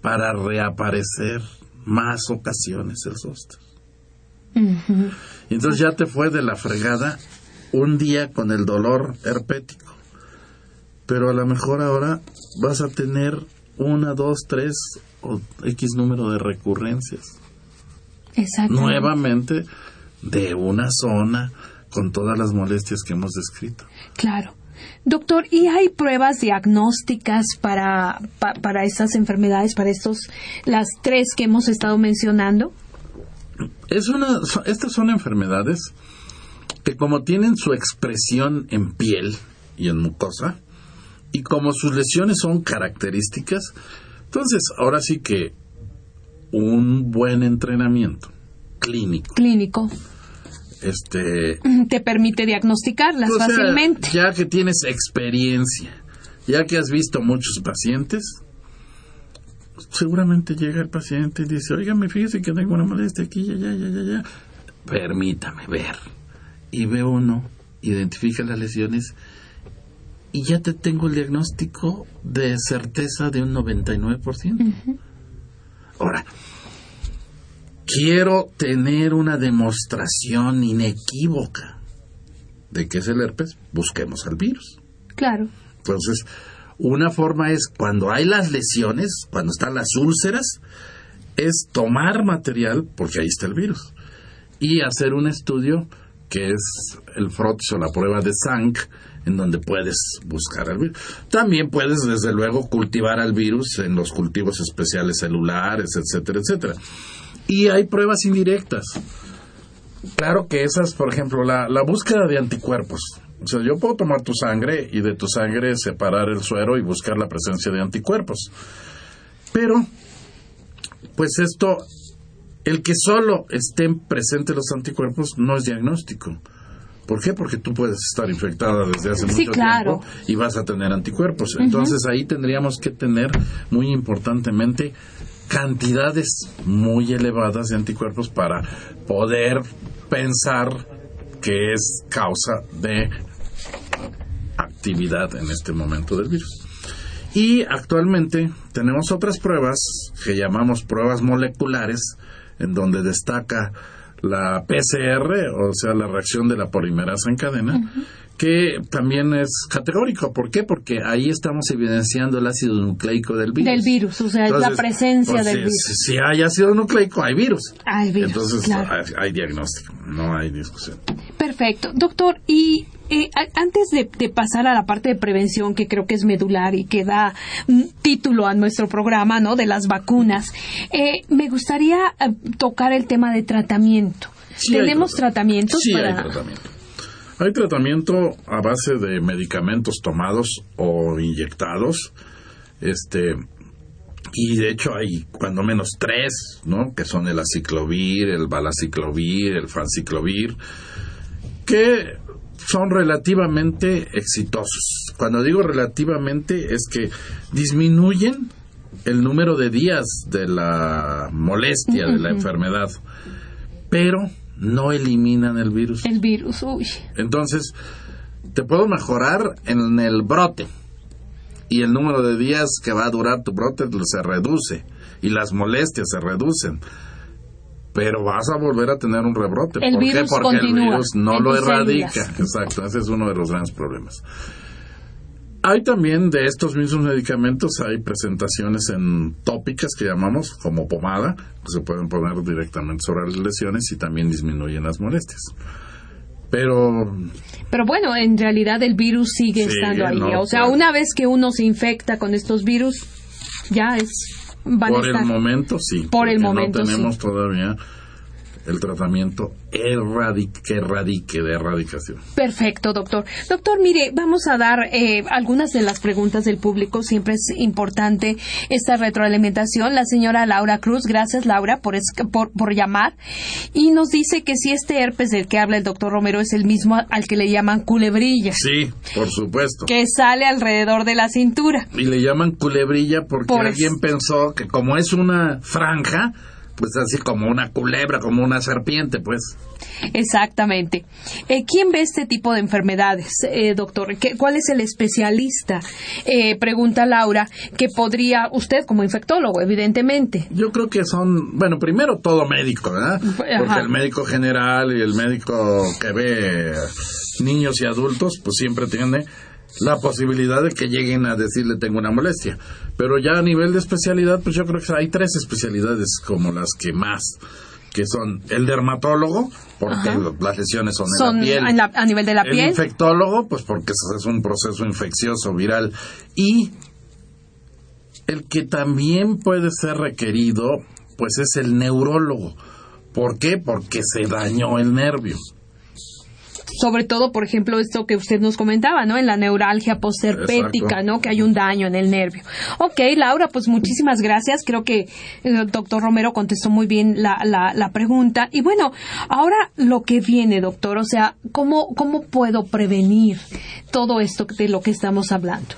para reaparecer más ocasiones el zóster. Entonces ya te fue de la fregada un día con el dolor herpético. Pero a lo mejor ahora vas a tener una, dos, tres o X número de recurrencias. Exacto. Nuevamente de una zona con todas las molestias que hemos descrito. Claro. Doctor, ¿y hay pruebas diagnósticas para, pa- para estas enfermedades, para estos, las tres que hemos estado mencionando? Es una, so- estas son enfermedades que como tienen su expresión en piel y en mucosa, y como sus lesiones son características, entonces ahora sí que un buen entrenamiento clínico, Clínico. este, Te permite diagnosticarlas o sea, fácilmente. ya que tienes experiencia, ya que has visto muchos pacientes, seguramente llega el paciente y dice, oígame, fíjese que tengo una molestia aquí, ya, ya, ya, ya, ya. Permítame ver. Y ve uno, identifica las lesiones y ya te tengo el diagnóstico de certeza de un 99%. Ahora, quiero tener una demostración inequívoca de que es el herpes, busquemos al virus. Claro. Entonces, una forma es cuando hay las lesiones, cuando están las úlceras, es tomar material, porque ahí está el virus, y hacer un estudio que es el frotis o la prueba de Zank, en donde puedes buscar al virus. También puedes, desde luego, cultivar al virus en los cultivos especiales celulares, etcétera, etcétera. Y hay pruebas indirectas. Claro que esas, por ejemplo, la, la búsqueda de anticuerpos. O sea, yo puedo tomar tu sangre y de tu sangre separar el suero y buscar la presencia de anticuerpos. Pero, pues esto, el que solo estén presentes los anticuerpos no es diagnóstico. ¿Por qué? Porque tú puedes estar infectada desde hace Sí, mucho claro. tiempo y vas a tener anticuerpos. Entonces ahí tendríamos que tener muy importantemente cantidades muy elevadas de anticuerpos para poder pensar que es causa de actividad en este momento del virus. Y actualmente tenemos otras pruebas que llamamos pruebas moleculares, en donde destaca la PCR, o sea, la reacción de la polimerasa en cadena, que también es categórico. ¿Por qué? Porque ahí estamos evidenciando el ácido nucleico del virus. Del virus, o sea, es la Entonces, presencia pues, del virus. Si hay ácido nucleico, hay virus. Hay virus, Entonces claro. hay, hay diagnóstico, no hay discusión. Perfecto. Doctor, y eh, antes de, de pasar a la parte de prevención, que creo que es medular y que da título a nuestro programa, ¿no? De las vacunas, eh, me gustaría eh, tocar el tema de tratamiento. Sí ¿Tenemos tratamiento. tratamientos Sí para...? hay tratamiento. Hay tratamiento a base de medicamentos tomados o inyectados. Este, y de hecho hay cuando menos tres, ¿no? Que son el aciclovir, el balaciclovir, el fanciclovir, que son relativamente exitosos. Cuando digo relativamente es que disminuyen el número de días de la molestia, de la enfermedad, pero no eliminan el virus. El virus, uy. Entonces, te puedo mejorar en el brote y el número de días que va a durar tu brote se reduce y las molestias se reducen. Pero vas a volver a tener un rebrote. El ¿Por qué? Porque el virus no lo erradica. Exacto, ese es uno de los grandes problemas. Hay también de estos mismos medicamentos, hay presentaciones en tópicas que llamamos como pomada, que se pueden poner directamente sobre las lesiones y también disminuyen las molestias. Pero Pero bueno, en realidad el virus sigue estando ahí. no, o sea, una vez que uno se infecta con estos virus, ya es... Van por a estar. el momento sí. Por el momento, No tenemos sí. todavía el tratamiento erradi- que erradique de erradicación. Perfecto, doctor. Doctor, mire, vamos a dar eh, algunas de las preguntas del público. Siempre es importante esta retroalimentación. La señora Laura Cruz, gracias Laura por, es- por, por llamar. Y nos dice que si este herpes del que habla el doctor Romero es el mismo al que le llaman culebrilla, Sí, por supuesto. que sale alrededor de la cintura. Y le llaman culebrilla porque Por alguien pensó que como es una franja, pues así como una culebra, como una serpiente, pues. Exactamente. Eh, ¿Quién ve este tipo de enfermedades, eh, doctor? ¿Qué- ¿Cuál es el especialista? Eh, pregunta Laura, que podría, usted como infectólogo, evidentemente. Yo creo que son, bueno, primero todo médico, ¿verdad? Ajá. Porque el médico general y el médico que ve niños y adultos, pues siempre tiene la posibilidad de que lleguen a decirle tengo una molestia. Pero ya a nivel de especialidad, pues yo creo que hay tres especialidades como las que más, que son el dermatólogo, porque Ajá. las lesiones son, Son en la piel. en la- a nivel de la el piel. infectólogo, pues porque es un proceso infeccioso viral. Y el que también puede ser requerido, pues es el neurólogo. ¿Por qué? Porque se dañó el nervio. Sobre todo, por ejemplo, esto que usted nos comentaba, ¿no? En la neuralgia postherpética. ¿no? Que hay un daño en el nervio. Ok, Laura, pues muchísimas gracias. Creo que el doctor Romero contestó muy bien la, la, la pregunta. Y bueno, ahora lo que viene, doctor, o sea, ¿cómo, cómo puedo prevenir todo esto de lo que estamos hablando?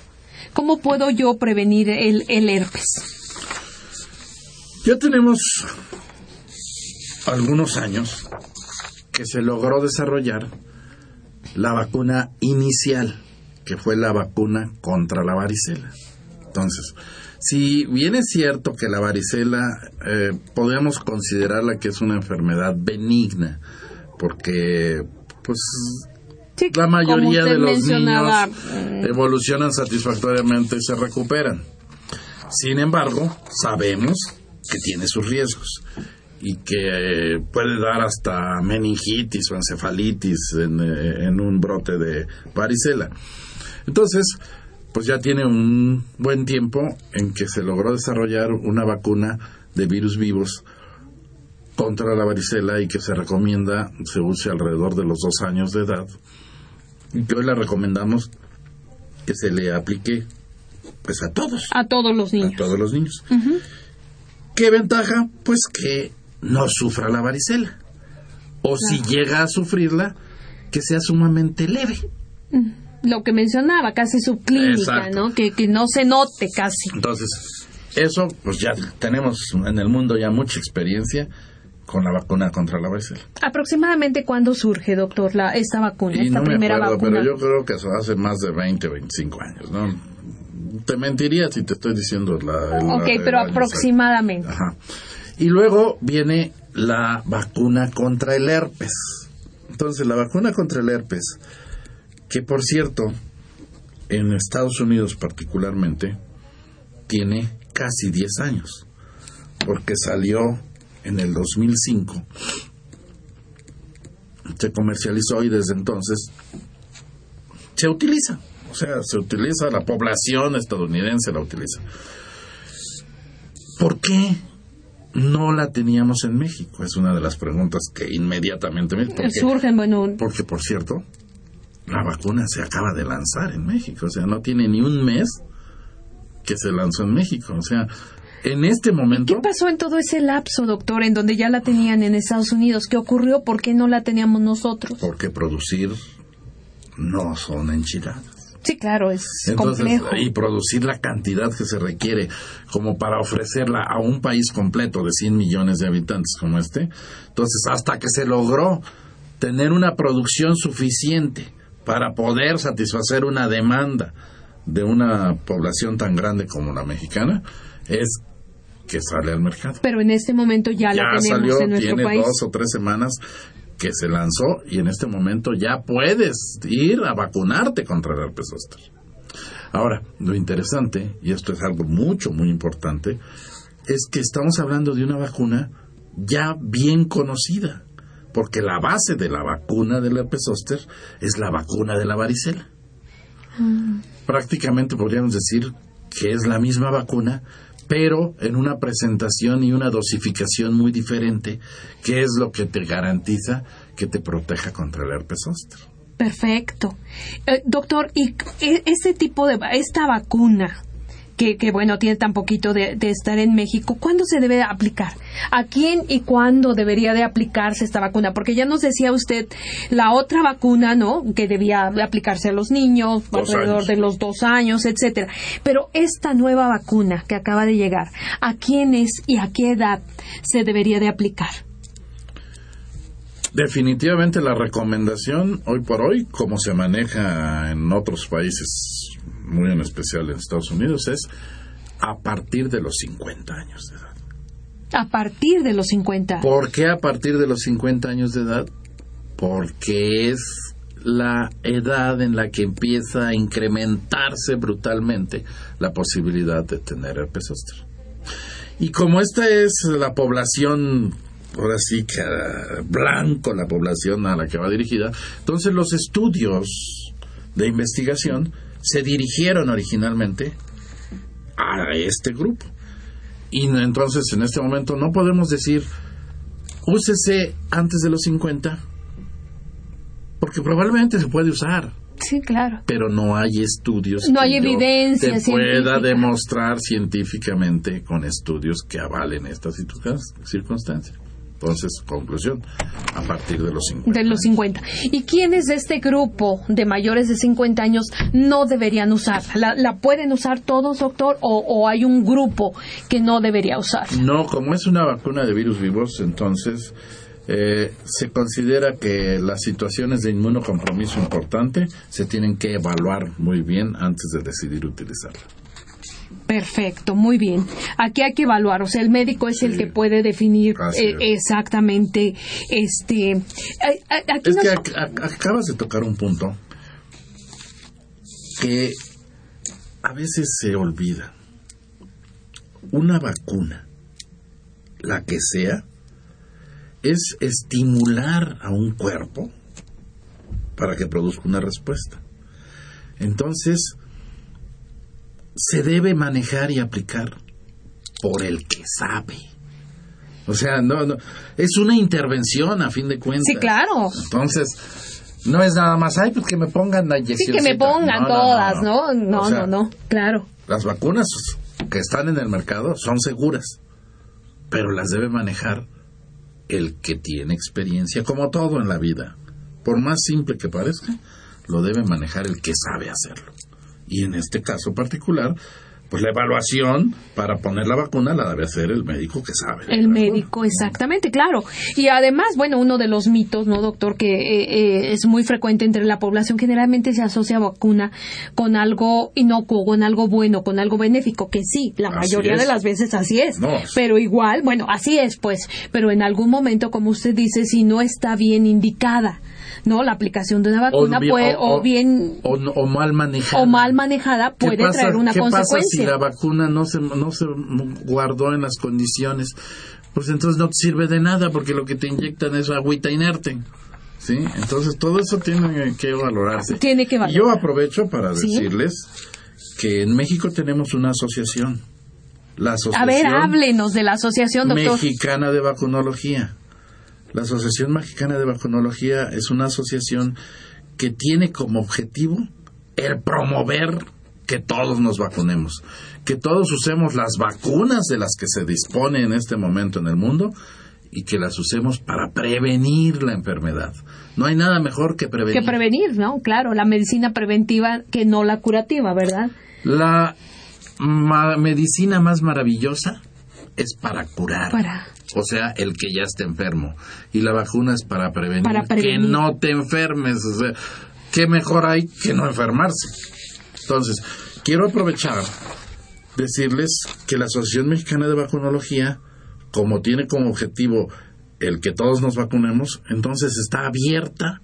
¿Cómo puedo yo prevenir el, el herpes? Ya tenemos algunos años que se logró desarrollar la vacuna inicial, que fue la vacuna contra la varicela. Entonces, si bien es cierto que la varicela eh, podemos considerarla que es una enfermedad benigna, porque pues Sí, la mayoría de los niños mm, evolucionan satisfactoriamente y se recuperan. Sin embargo, sabemos que tiene sus riesgos y que eh, puede dar hasta meningitis o encefalitis en, eh, en un brote de varicela. Entonces, pues ya tiene un buen tiempo en que se logró desarrollar una vacuna de virus vivos contra la varicela y que se recomienda se use alrededor de los dos años de edad y que hoy la recomendamos que se le aplique pues a todos, a todos los a niños. todos los niños. ¿Qué ventaja? Pues que no sufra la varicela. O si llega a sufrirla, que sea sumamente leve. Lo que mencionaba, casi subclínica, Exacto. ¿no? Que, que no se note casi. Entonces, eso, pues ya tenemos en el mundo ya mucha experiencia con la vacuna contra la varicela. ¿Aproximadamente cuándo surge, doctor, la, esta vacuna, Y esta no me primera acuerdo, vacuna? pero yo creo que eso hace más de 20, 25 años, ¿no? Te mentiría si te estoy diciendo la... el- ok, pero aproximadamente. Ajá. Y luego viene la vacuna contra el herpes. Entonces, la vacuna contra el herpes, que por cierto, en Estados Unidos particularmente, tiene casi 10 años, porque salió en el 2005, se comercializó y desde entonces se utiliza. O sea, se utiliza, la población estadounidense la utiliza. ¿Por qué no la teníamos en México? Es una de las preguntas que inmediatamente me... ¿por qué? Surgen, bueno, Porque, por cierto, la vacuna se acaba de lanzar en México. O sea, no tiene ni un mes que se lanzó en México. O sea, en este momento... ¿Qué pasó en todo ese lapso, doctor, en donde ya la tenían en Estados Unidos? ¿Qué ocurrió? ¿Por qué no la teníamos nosotros? Porque producir no son enchiladas. Sí, claro, es Entonces, complejo. y producir la cantidad que se requiere como para ofrecerla a un país completo de 100 millones de habitantes como este. Entonces, hasta que se logró tener una producción suficiente para poder satisfacer una demanda de una población tan grande como la mexicana, es que sale al mercado. Pero en este momento ya, la Ya tenemos salió, en nuestro tiene país. dos o tres semanas que se lanzó y en este momento ya puedes ir a vacunarte contra el herpes zóster. Ahora, lo interesante, y esto es algo mucho, muy importante, es que estamos hablando de una vacuna ya bien conocida, porque la base de la vacuna del herpes zóster es la vacuna de la varicela. Prácticamente podríamos decir que es la misma vacuna, pero en una presentación y una dosificación muy diferente, que es lo que te garantiza que te proteja contra el herpes zóster. Perfecto. Eh, doctor, ¿y este tipo de, esta vacuna, que, que bueno, tiene tan poquito de, de estar en México, ¿cuándo se debe de aplicar? ¿A quién y cuándo debería de aplicarse esta vacuna? Porque ya nos decía usted la otra vacuna, ¿no? Que debía de aplicarse a los niños, Dos alrededor años. de los dos años, etcétera. Pero esta nueva vacuna que acaba de llegar, ¿a quiénes y a qué edad se debería de aplicar? Definitivamente la recomendación hoy por hoy, como se maneja en otros países, muy en especial en Estados Unidos, es a partir de los 50 años de edad. A partir de los 50. ¿Por qué a partir de los 50 años de edad? Porque es la edad en la que empieza a incrementarse brutalmente la posibilidad de tener herpes zóster. Y como esta es la población, ahora sí que ah, blanco, la población a la que va dirigida, entonces los estudios de investigación se dirigieron originalmente a este grupo. Y entonces en este momento no podemos decir úsese antes de los 50 porque probablemente se puede usar, Sí, claro. pero no hay estudios No que hay evidencia te pueda demostrar científicamente con estudios que avalen esta circun- circunstancia. Entonces, conclusión, a partir de los 50. De los 50. ¿Y quiénes de este grupo de mayores de 50 años no deberían usar? ¿La, la pueden usar todos, doctor? O, ¿O hay un grupo que no debería usar? No, como es una vacuna de virus vivos, entonces eh, se considera que las situaciones de inmunocompromiso importante se tienen que evaluar muy bien antes de decidir utilizarla. Perfecto, muy bien. Aquí hay que evaluar, o sea, el médico es el que puede definir eh, exactamente este. eh, aquí Es nos- que ac- ac- acabas de tocar un punto que a veces se olvida. Una vacuna, la que sea, es estimular a un cuerpo para que produzca una respuesta. Entonces, se debe manejar y aplicar por el que sabe. O sea, no, no, es una intervención a fin de cuentas. Sí, claro. Entonces, no es nada más, ay, pues que me pongan la Sí, que me pongan todas, ¿no? No, O sea, no, no, claro. Las vacunas que están en el mercado son seguras, pero las debe manejar el que tiene experiencia, como todo en la vida, por más simple que parezca, lo debe manejar el que sabe hacerlo. Y en este caso particular, pues la evaluación para poner la vacuna la debe hacer el médico que sabe. El médico, exactamente, claro. Y además, bueno, uno de los mitos, ¿no, doctor? Que eh, eh, es muy frecuente entre la población, generalmente se asocia vacuna con algo inocuo, con algo bueno, con algo benéfico, que sí, la Así mayoría es. de las veces así es. No. Pero igual, bueno, así es, pues. Pero en algún momento, como usted dice, si no está bien indicada, ¿no? La aplicación de una vacuna bien- puede, o, bien, o, no- o mal manejada. o mal manejada, ¿Qué puede pasa- traer una ¿qué pasa consecuencia. Si la vacuna no se, no se guardó en las condiciones? Pues entonces no te sirve de nada porque lo que te inyectan es agüita inerte. ¿Sí? Entonces todo eso tiene que valorarse. Tiene que Y Yo aprovecho para Sí. decirles que en México tenemos una asociación. La A Asociación ver, háblenos de la asociación, doctor. Mexicana de Vacunología. La Asociación Mexicana de Vacunología es una asociación que tiene como objetivo el promover que todos nos vacunemos, que todos usemos las vacunas de las que se dispone en este momento en el mundo y que las usemos para prevenir la enfermedad. No hay nada mejor que prevenir. Que prevenir, ¿no? Claro, la medicina preventiva que no la curativa, ¿verdad? La medicina más maravillosa es para curar. Para. O sea, el que ya está enfermo. Y la vacuna es para prevenir, Para prevenir. que no te enfermes. O sea, ¿qué mejor hay que no enfermarse? Entonces, quiero aprovechar decirles que la Asociación Mexicana de Vacunología, como tiene como objetivo el que todos nos vacunemos, entonces está abierta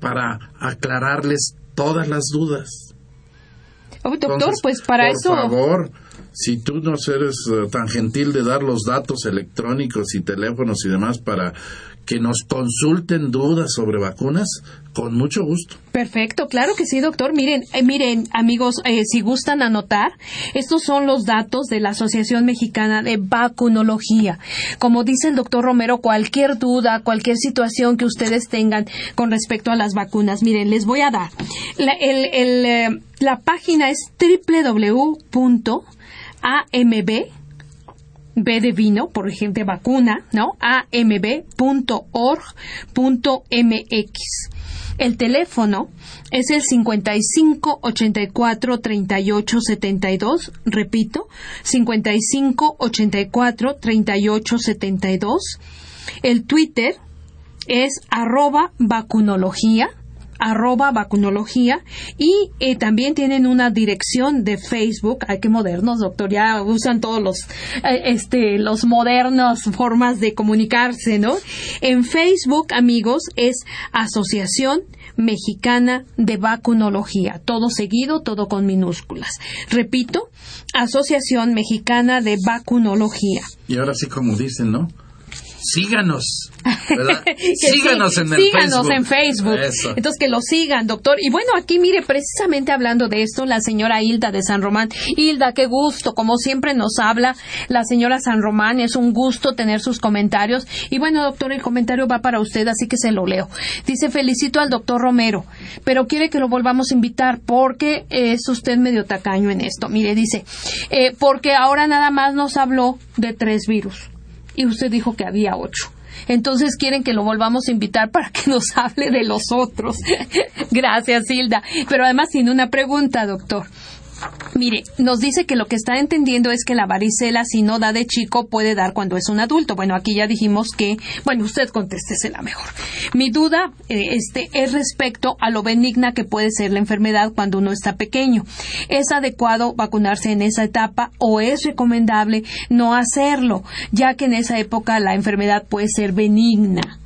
para aclararles todas las dudas. Oh, doctor, Entonces, pues para por eso. favor, si tú no eres eh, tan gentil de dar los datos electrónicos y teléfonos y demás para que nos consulten dudas sobre vacunas, con mucho gusto. Perfecto, claro que sí, doctor. Miren, eh, miren, amigos, eh, si gustan anotar, estos son los datos de la Asociación Mexicana de Vacunología. Como dice el doctor Romero, cualquier duda, cualquier situación que ustedes tengan con respecto a las vacunas, miren, les voy a dar. La, el- el, eh, la página es www.amb B de vino, por ejemplo, vacuna, ¿no? amb.org.mx. El teléfono es el 55 84 38 72, repito, 55 84 38 72. El Twitter es arroba vacunología arroba vacunología y eh, también tienen una dirección de Facebook, ay qué modernos doctor, ya usan todos los eh, este los modernos formas de comunicarse, ¿no? En Facebook, amigos, es Asociación Mexicana de Vacunología, todo seguido, todo con minúsculas. Repito, Asociación Mexicana de Vacunología. Y ahora sí, como dicen, ¿no? Síganos. síganos sí, en el síganos Facebook. en Facebook. Eso. Entonces que lo sigan, doctor. Y bueno, aquí mire, precisamente hablando de esto, la señora Hilda de San Román. Hilda, qué gusto, como siempre nos habla la señora San Román. Es un gusto tener sus comentarios. Y bueno, doctor, el comentario va para usted, así que se lo leo. Dice, felicito al doctor Romero, pero quiere que lo volvamos a invitar porque es usted medio tacaño en esto. Mire, dice, eh, porque ahora nada más nos habló de tres virus y usted dijo que había ocho. Entonces quieren que lo volvamos a invitar para que nos hable de los otros. Gracias, Hilda. Pero además tiene una pregunta, doctor. Mire, nos dice que lo que está entendiendo es que la varicela, si no da de chico, puede dar cuando es un adulto. Bueno, aquí ya dijimos que, bueno, usted contéstesela mejor. Mi duda eh, este, es respecto a lo benigna que puede ser la enfermedad cuando uno está pequeño. ¿Es adecuado vacunarse en esa etapa o es recomendable no hacerlo, ya que en esa época la enfermedad puede ser benigna?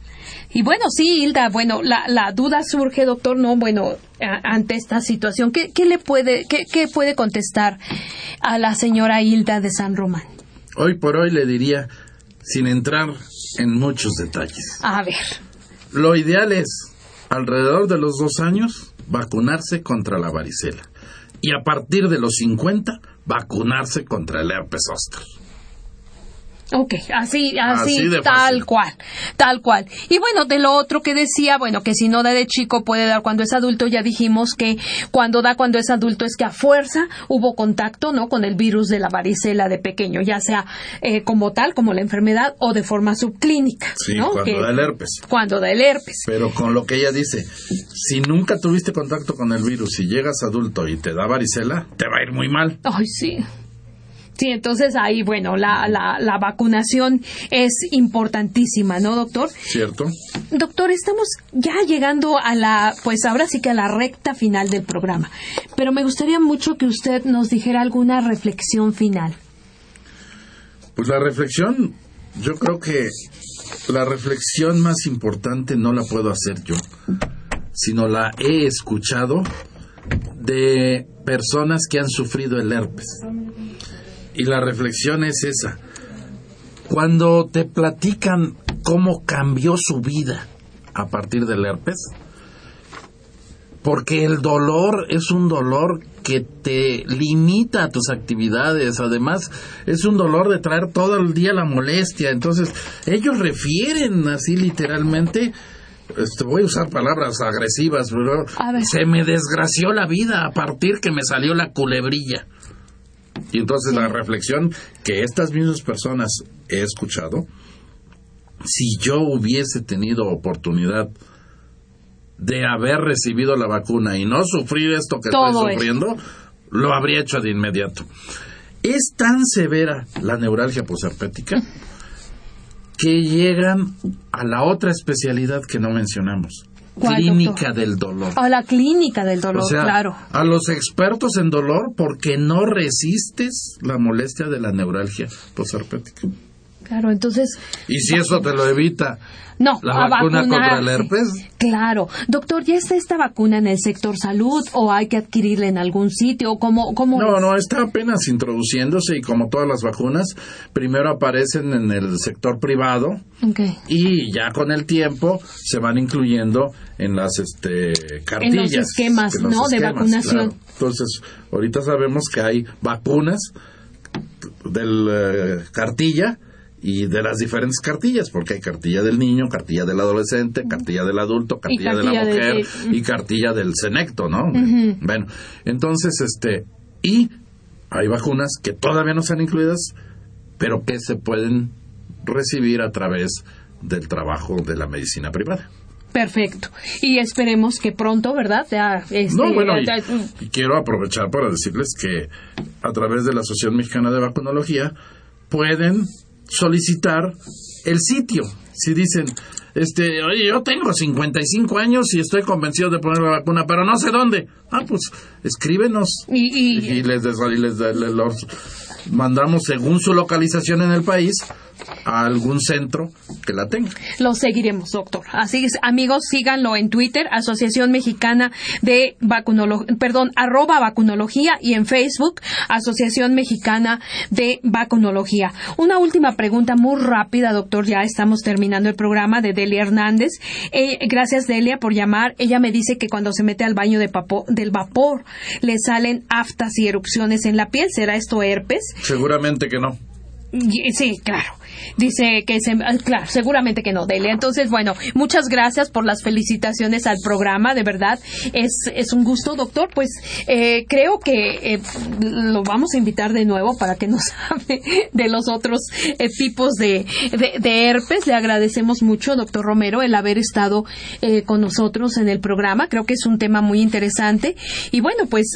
Y bueno, sí, Hilda, bueno, la, la duda surge, doctor, no, bueno, a- ante esta situación, ¿qué, qué le puede, qué, qué puede contestar a la señora Hilda de San Román? Hoy por hoy le diría, sin entrar en muchos detalles. A ver, Lo ideal es, alrededor de los dos años, vacunarse contra la varicela. Y a partir de los 50, vacunarse contra el herpes zóster. Ok, así, así, tal cual, tal cual. Y bueno, de lo otro que decía, bueno, que si no da de chico puede dar cuando es adulto, ya dijimos que cuando da cuando es adulto es que a fuerza hubo contacto, ¿no? Con el virus de la varicela de pequeño, ya sea eh, como tal, como la enfermedad, o de forma subclínica, Sí, ¿no? cuando Que- da el herpes. Cuando da el herpes. Pero con lo que ella dice, si nunca tuviste contacto con el virus y llegas adulto y te da varicela, te va a ir muy mal. Ay, sí. Sí, entonces ahí, bueno, la, la, la vacunación es importantísima, ¿no, doctor? ¿Cierto? Doctor, estamos ya llegando a la, pues ahora sí que a la recta final del programa, pero me gustaría mucho que usted nos dijera alguna reflexión final. Pues la reflexión, yo creo que la reflexión más importante no la puedo hacer yo, sino la he escuchado de personas que han sufrido el herpes. Y la reflexión es esa. Cuando te platican cómo cambió su vida a partir del herpes, porque el dolor es un dolor que te limita a tus actividades, además es un dolor de traer todo el día la molestia, entonces ellos refieren así literalmente, este, voy a usar palabras agresivas, pero se me desgració la vida a partir que me salió la culebrilla. Y entonces la reflexión que estas mismas personas he escuchado, si yo hubiese tenido oportunidad de haber recibido la vacuna y no sufrir esto que Todo estoy sufriendo, lo habría hecho de inmediato. Es tan severa la neuralgia posherpética que llegan a la otra especialidad que no mencionamos, ¿Cuál, clínica doctor? del dolor. A la clínica del dolor, O sea, claro. a los expertos en dolor porque no resistes la molestia de la neuralgia posherpética. Claro, entonces, Y si eso te lo evita no, la a vacuna contra el herpes, Claro. Doctor, ¿ya está esta vacuna en el sector salud o hay que adquirirla en algún sitio? ¿Cómo, cómo No, es? no, está apenas introduciéndose y como todas las vacunas, primero aparecen en el sector privado y ya con el tiempo se van incluyendo en las este, cartillas. esquemas, en los ¿no? de vacunación. claro. Entonces, ahorita sabemos que hay vacunas del eh, cartilla y de las diferentes cartillas, porque hay cartilla del niño, cartilla del adolescente, cartilla del adulto, cartilla, de la mujer de- y cartilla del senecto, ¿no? Bueno, entonces, este, y hay vacunas que todavía no están incluidas, pero que se pueden recibir a través del trabajo de la medicina privada. Perfecto. Y esperemos que pronto, ¿verdad? Ya, este, No, bueno, y, y quiero aprovechar para decirles que a través de la Asociación Mexicana de Vacunología pueden solicitar el sitio. Si dicen, este, oye, yo tengo 55 años y estoy convencido de poner la vacuna, pero no sé dónde. Ah, pues escríbenos y, y- y les, des- y les, les- les- los mandamos según su localización en el país a algún centro que la tenga. Lo seguiremos, doctor. Así es, amigos, síganlo en Twitter, Asociación Mexicana de Vacunología, perdón, arroba vacunología y en Facebook, Asociación Mexicana de Vacunología. Una última pregunta muy rápida, doctor, ya estamos terminando el programa de Delia Hernández. Eh, gracias, Delia, por llamar. Ella me dice que cuando se mete al baño de papo- del vapor le salen aftas y erupciones en la piel. ¿Será esto herpes? Seguramente que no. Sí, claro. Dice que se, ah, claro, seguramente que no, Delia. Entonces, bueno, muchas gracias por las felicitaciones al programa, de verdad. Es, es un gusto, doctor. Pues eh, creo que eh, lo vamos a invitar de nuevo para que nos hable de los otros eh, tipos de, de, de herpes. Le agradecemos mucho, doctor Romero, el haber estado eh, con nosotros en el programa. Creo que es un tema muy interesante. Y bueno, pues.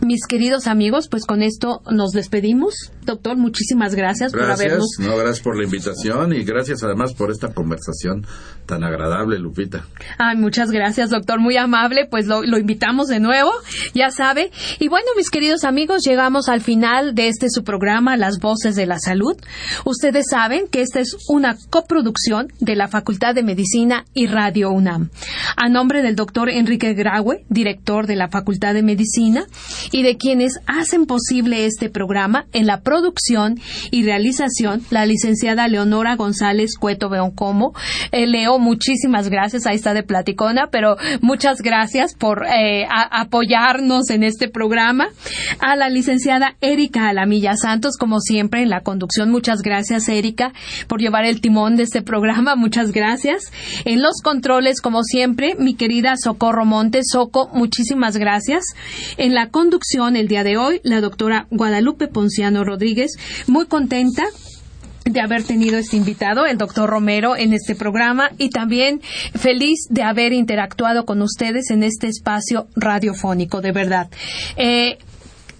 Mis queridos amigos, pues con esto nos despedimos. Doctor, muchísimas gracias, por Gracias, habernos. no, gracias por la invitación y gracias además por esta conversación tan agradable, Lupita. Ay, muchas gracias, doctor, muy amable. Pues lo, lo invitamos de nuevo, ya sabe. Y bueno, mis queridos amigos, llegamos al final de este su programa, Las Voces de la Salud. Ustedes saben que esta es una coproducción de la Facultad de Medicina y Radio UNAM. A nombre del doctor Enrique Graue, director de la Facultad de Medicina, y de quienes hacen posible este programa en la producción y realización, la licenciada Leonora González Cueto Beoncomo. Eh, Leo, muchísimas gracias, ahí está de platicona, pero muchas gracias por eh, apoyarnos en este programa. A la licenciada Erika Alamilla Santos, como siempre, en la conducción, muchas gracias, Erika, por llevar el timón de este programa, muchas gracias. En los controles, como siempre, mi querida Socorro Montes, Soco, muchísimas gracias. En la conducción, el día de hoy, la doctora Guadalupe Ponciano Rodríguez, muy contenta de haber tenido este invitado, el doctor Romero, en este programa y también feliz de haber interactuado con ustedes en este espacio radiofónico, de verdad. Eh,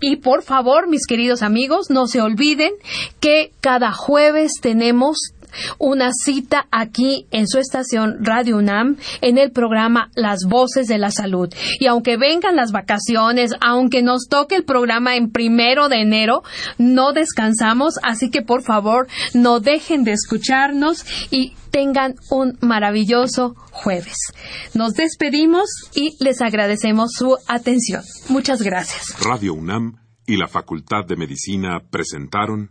y por favor, mis queridos amigos, no se olviden que cada jueves tenemos una cita aquí en su estación Radio UNAM en el programa Las Voces de la Salud. Y aunque vengan las vacaciones, aunque nos toque el programa en primero de enero, no descansamos, así que por favor no dejen de escucharnos y tengan un maravilloso jueves. Nos despedimos y les agradecemos su atención. Muchas gracias. Radio UNAM y la Facultad de Medicina presentaron